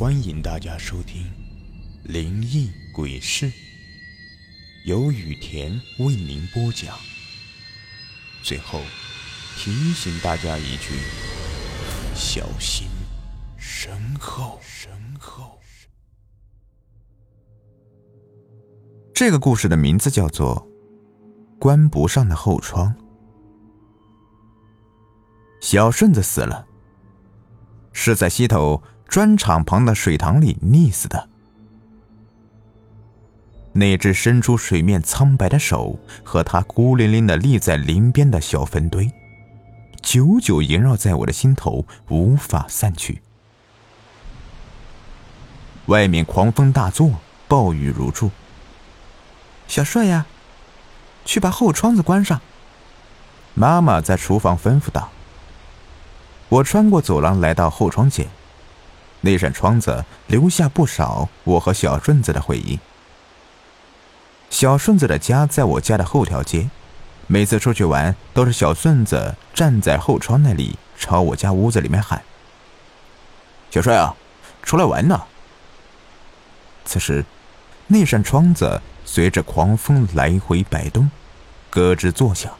欢迎大家收听《灵异鬼事》，由雨田为您播讲。最后提醒大家一句：小心身后。身后。这个故事的名字叫做《关不上的后窗》。小顺子死了，是在溪头。砖厂旁的水塘里溺死的。那只伸出水面苍白的手和他孤零零的立在林边的小坟堆，久久萦绕在我的心头，无法散去。外面狂风大作，暴雨如注。小帅呀，去把后窗子关上。妈妈在厨房吩咐道。我穿过走廊，来到后窗前。那扇窗子留下不少我和小顺子的回忆。小顺子的家在我家的后条街，每次出去玩都是小顺子站在后窗那里，朝我家屋子里面喊：“小帅啊，出来玩呢。”此时，那扇窗子随着狂风来回摆动，咯吱作响。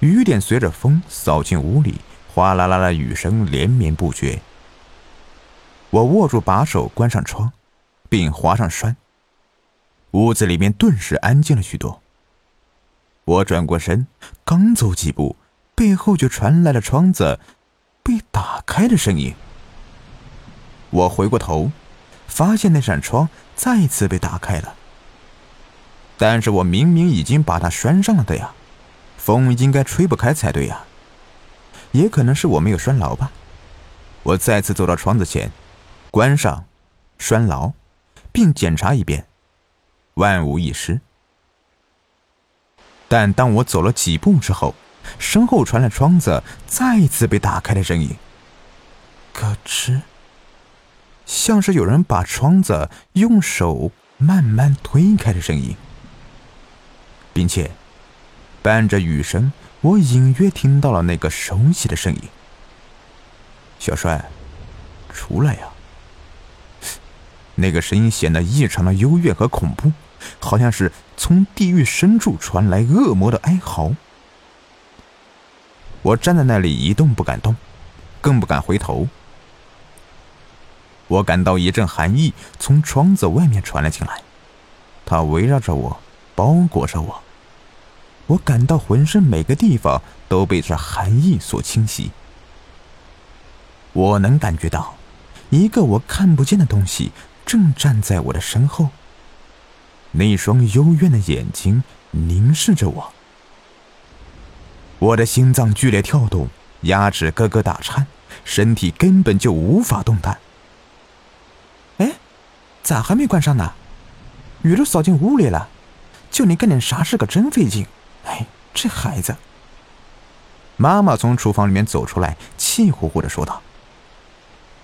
雨点随着风扫进屋里，哗啦啦的雨声连绵不绝。我握住把手，关上窗，并划上栓。屋子里面顿时安静了许多。我转过身，刚走几步，背后就传来了窗子被打开的声音。我回过头，发现那扇窗再次被打开了。但是我明明已经把它拴上了的呀，风应该吹不开才对呀。也可能是我没有拴牢吧。我再次走到窗子前。关上，拴牢，并检查一遍，万无一失。但当我走了几步之后，身后传来窗子再次被打开的声音，咯吱，像是有人把窗子用手慢慢推开的声音，并且伴着雨声，我隐约听到了那个熟悉的声音：“小帅，出来呀！”那个声音显得异常的幽怨和恐怖，好像是从地狱深处传来恶魔的哀嚎。我站在那里一动不敢动，更不敢回头。我感到一阵寒意从窗子外面传了进来，它围绕着我，包裹着我。我感到浑身每个地方都被这寒意所侵袭。我能感觉到，一个我看不见的东西。正站在我的身后，那双幽怨的眼睛凝视着我。我的心脏剧烈跳动，牙齿咯咯打颤，身体根本就无法动弹。哎，咋还没关上呢？雨都扫进屋里了，叫你干点啥事可真费劲。哎，这孩子。妈妈从厨房里面走出来，气呼呼的说道。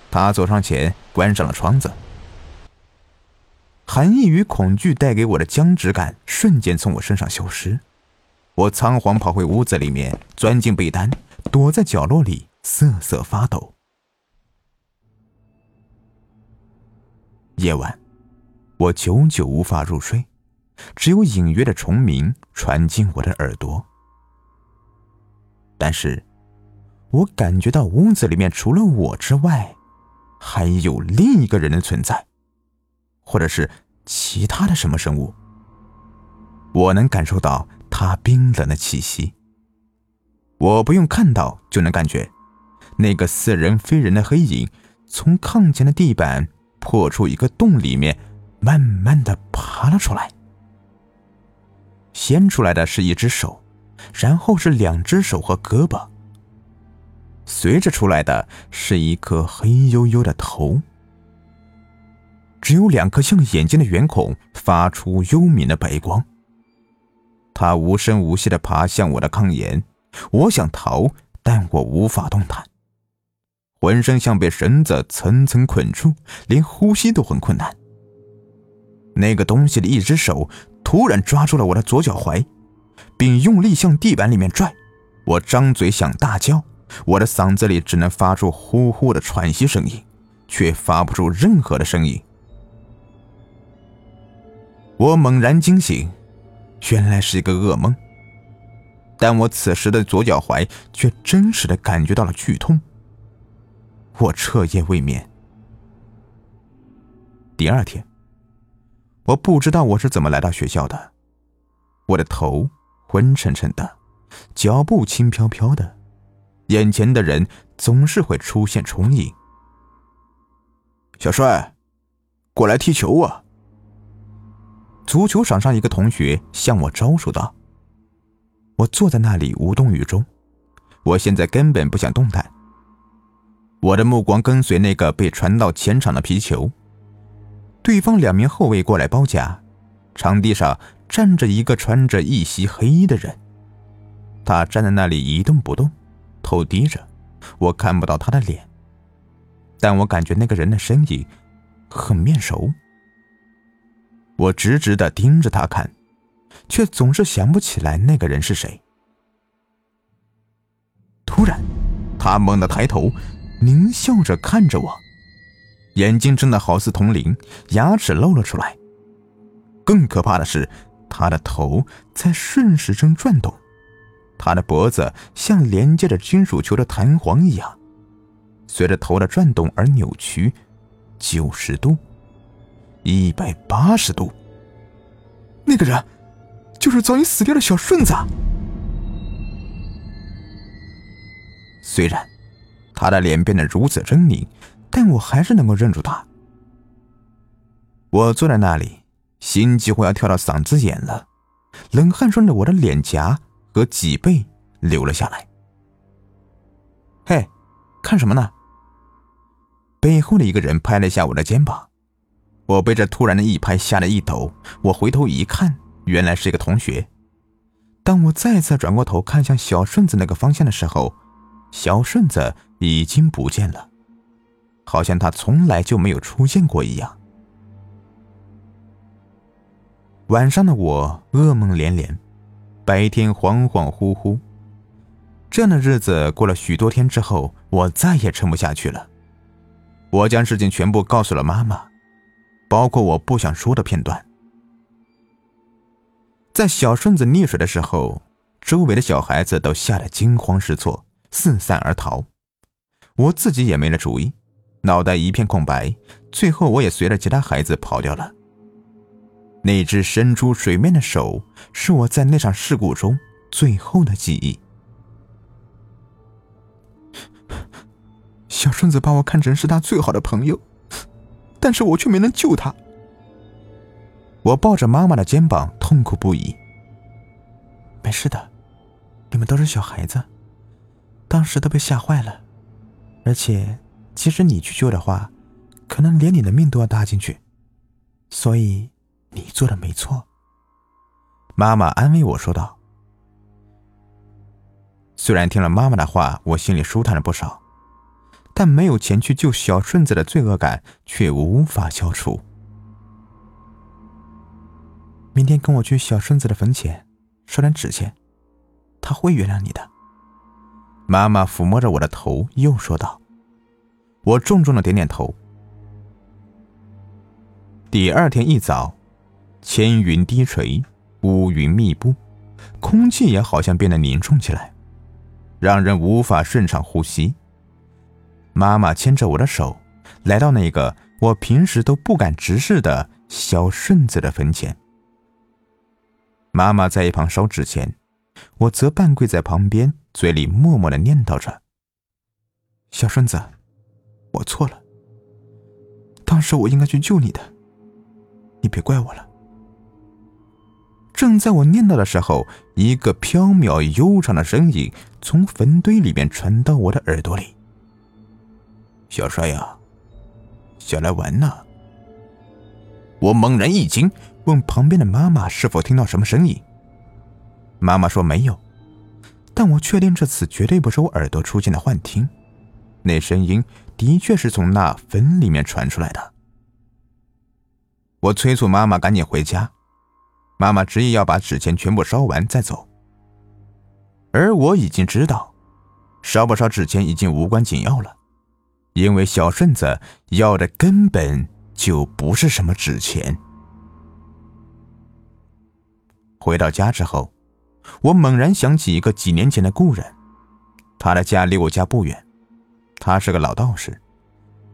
她走上前，关上了窗子。寒意与恐惧带给我的僵直感瞬间从我身上消失，我仓皇跑回屋子里面，钻进被单，躲在角落里瑟瑟发抖。夜晚，我久久无法入睡，只有隐约的虫鸣传进我的耳朵。但是，我感觉到屋子里面除了我之外，还有另一个人的存在。或者是其他的什么生物，我能感受到它冰冷的气息。我不用看到就能感觉，那个似人非人的黑影从炕前的地板破出一个洞，里面慢慢的爬了出来。先出来的是一只手，然后是两只手和胳膊，随着出来的是一颗黑黝黝的头。只有两颗像眼睛的圆孔发出幽冥的白光。它无声无息的爬向我的炕沿，我想逃，但我无法动弹，浑身像被绳子层层捆住，连呼吸都很困难。那个东西的一只手突然抓住了我的左脚踝，并用力向地板里面拽。我张嘴想大叫，我的嗓子里只能发出呼呼的喘息声音。却发不出任何的声音。我猛然惊醒，原来是一个噩梦。但我此时的左脚踝却真实的感觉到了剧痛。我彻夜未眠。第二天，我不知道我是怎么来到学校的，我的头昏沉沉的，脚步轻飘飘的，眼前的人总是会出现重影。小帅，过来踢球啊！足球场上一个同学向我招手道。我坐在那里无动于衷，我现在根本不想动弹。我的目光跟随那个被传到前场的皮球，对方两名后卫过来包夹，场地上站着一个穿着一袭黑衣的人，他站在那里一动不动，头低着，我看不到他的脸，但我感觉那个人的身影很面熟。我直直的盯着他看。却总是想不起来那个人是谁。突然，他猛地抬头，狞笑着看着我，眼睛睁得好似铜铃，牙齿露了出来。更可怕的是，他的头在顺时针转动，他的脖子像连接着金属球的弹簧一样，随着头的转动而扭曲，九十度，一百八十度。那个人。就是早已死掉的小顺子。虽然他的脸变得如此狰狞，但我还是能够认出他。我坐在那里，心几乎要跳到嗓子眼了，冷汗顺着我的脸颊和脊背流了下来。嘿，看什么呢？背后的一个人拍了一下我的肩膀，我被这突然的一拍吓得一抖，我回头一看。原来是一个同学。当我再次转过头看向小顺子那个方向的时候，小顺子已经不见了，好像他从来就没有出现过一样。晚上的我噩梦连连，白天恍恍惚惚。这样的日子过了许多天之后，我再也撑不下去了。我将事情全部告诉了妈妈，包括我不想说的片段。在小顺子溺水的时候，周围的小孩子都吓得惊慌失措，四散而逃。我自己也没了主意，脑袋一片空白。最后，我也随着其他孩子跑掉了。那只伸出水面的手，是我在那场事故中最后的记忆。小顺子把我看成是他最好的朋友，但是我却没能救他。我抱着妈妈的肩膀，痛苦不已。没事的，你们都是小孩子，当时都被吓坏了。而且，即使你去救的话，可能连你的命都要搭进去。所以，你做的没错。妈妈安慰我说道。虽然听了妈妈的话，我心里舒坦了不少，但没有前去救小顺子的罪恶感却无法消除。明天跟我去小顺子的坟前，烧点纸钱，他会原谅你的。妈妈抚摸着我的头，又说道：“我重重的点点头。”第二天一早，千云低垂，乌云密布，空气也好像变得凝重起来，让人无法顺畅呼吸。妈妈牵着我的手，来到那个我平时都不敢直视的小顺子的坟前。妈妈在一旁烧纸钱，我则半跪在旁边，嘴里默默的念叨着：“小顺子，我错了。当时我应该去救你的，你别怪我了。”正在我念叨的时候，一个飘渺悠长的声音从坟堆里面传到我的耳朵里：“小帅呀，想来玩呢。”我猛然一惊。问旁边的妈妈是否听到什么声音？妈妈说没有，但我确定这次绝对不是我耳朵出现的幻听，那声音的确是从那坟里面传出来的。我催促妈妈赶紧回家，妈妈执意要把纸钱全部烧完再走。而我已经知道，烧不烧纸钱已经无关紧要了，因为小顺子要的根本就不是什么纸钱。回到家之后，我猛然想起一个几年前的故人，他的家离我家不远，他是个老道士，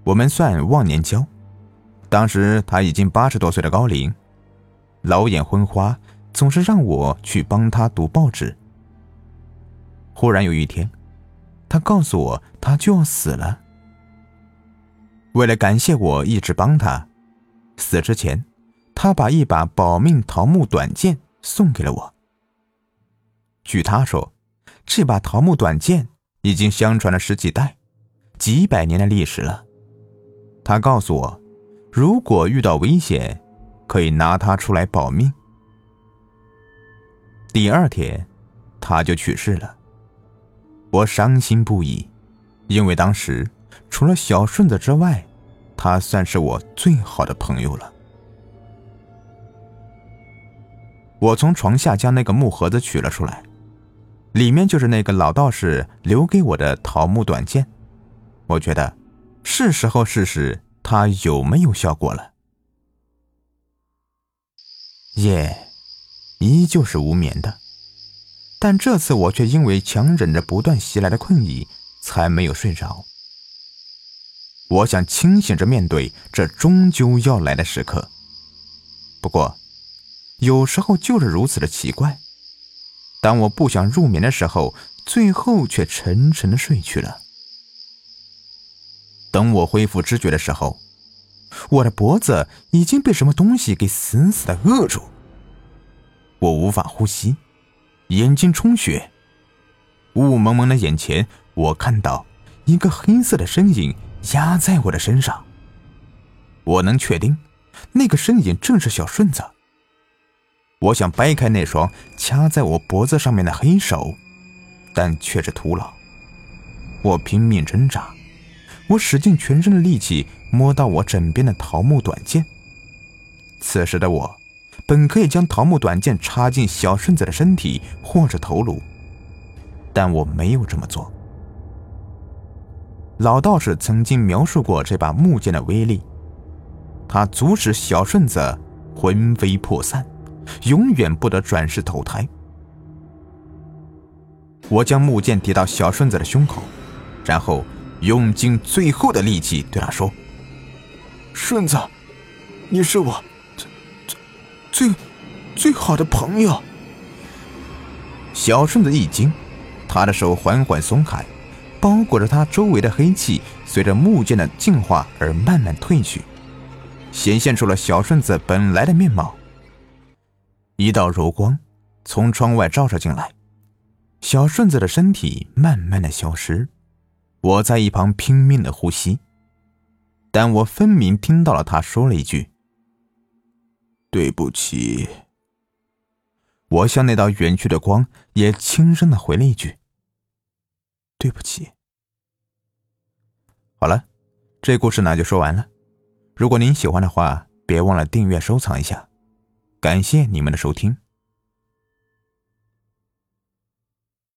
我们算忘年交。当时他已经八十多岁的高龄，老眼昏花，总是让我去帮他读报纸。忽然有一天，他告诉我他就要死了。为了感谢我一直帮他，死之前，他把一把保命桃木短剑送给了我。据他说，这把桃木短剑已经相传了十几代，几百年的历史了。他告诉我。如果遇到危险，可以拿它出来保命。第二天，他就去世了。我伤心不已，因为当时除了小顺子之外，他算是我最好的朋友了。我从床下将那个木盒子取了出来，里面就是那个老道士留给我的桃木短剑。我觉得，是时候试试。它有没有效果了？夜依旧是无眠的，但这次我却因为强忍着不断袭来的困意，才没有睡着。我想清醒着面对这终究要来的时刻。不过，有时候就是如此的奇怪，当我不想入眠的时候，最后却沉沉的睡去了。等我恢复知觉的时候，我的脖子已经被什么东西给死死的扼住，我无法呼吸，眼睛充血，雾蒙蒙的眼前，我看到一个黑色的身影压在我的身上。我能确定，那个身影正是小顺子。我想掰开那双掐在我脖子上面的黑手，但却是徒劳。我拼命挣扎。我使尽全身的力气摸到我枕边的桃木短剑。此时的我，本可以将桃木短剑插进小顺子的身体或者头颅，但我没有这么做。老道士曾经描述过这把木剑的威力，它足使小顺子魂飞魄散，永远不得转世投胎。我将木剑抵到小顺子的胸口，然后。用尽最后的力气对他说：“顺子，你是我最最最好的朋友。”小顺子一惊，他的手缓缓松开，包裹着他周围的黑气随着木剑的净化而慢慢褪去，显现出了小顺子本来的面貌。一道柔光从窗外照射进来，小顺子的身体慢慢的消失。我在一旁拼命的呼吸，但我分明听到了他说了一句：“对不起。”我向那道远去的光也轻声的回了一句：“对不起。”好了，这故事呢就说完了。如果您喜欢的话，别忘了订阅收藏一下，感谢你们的收听。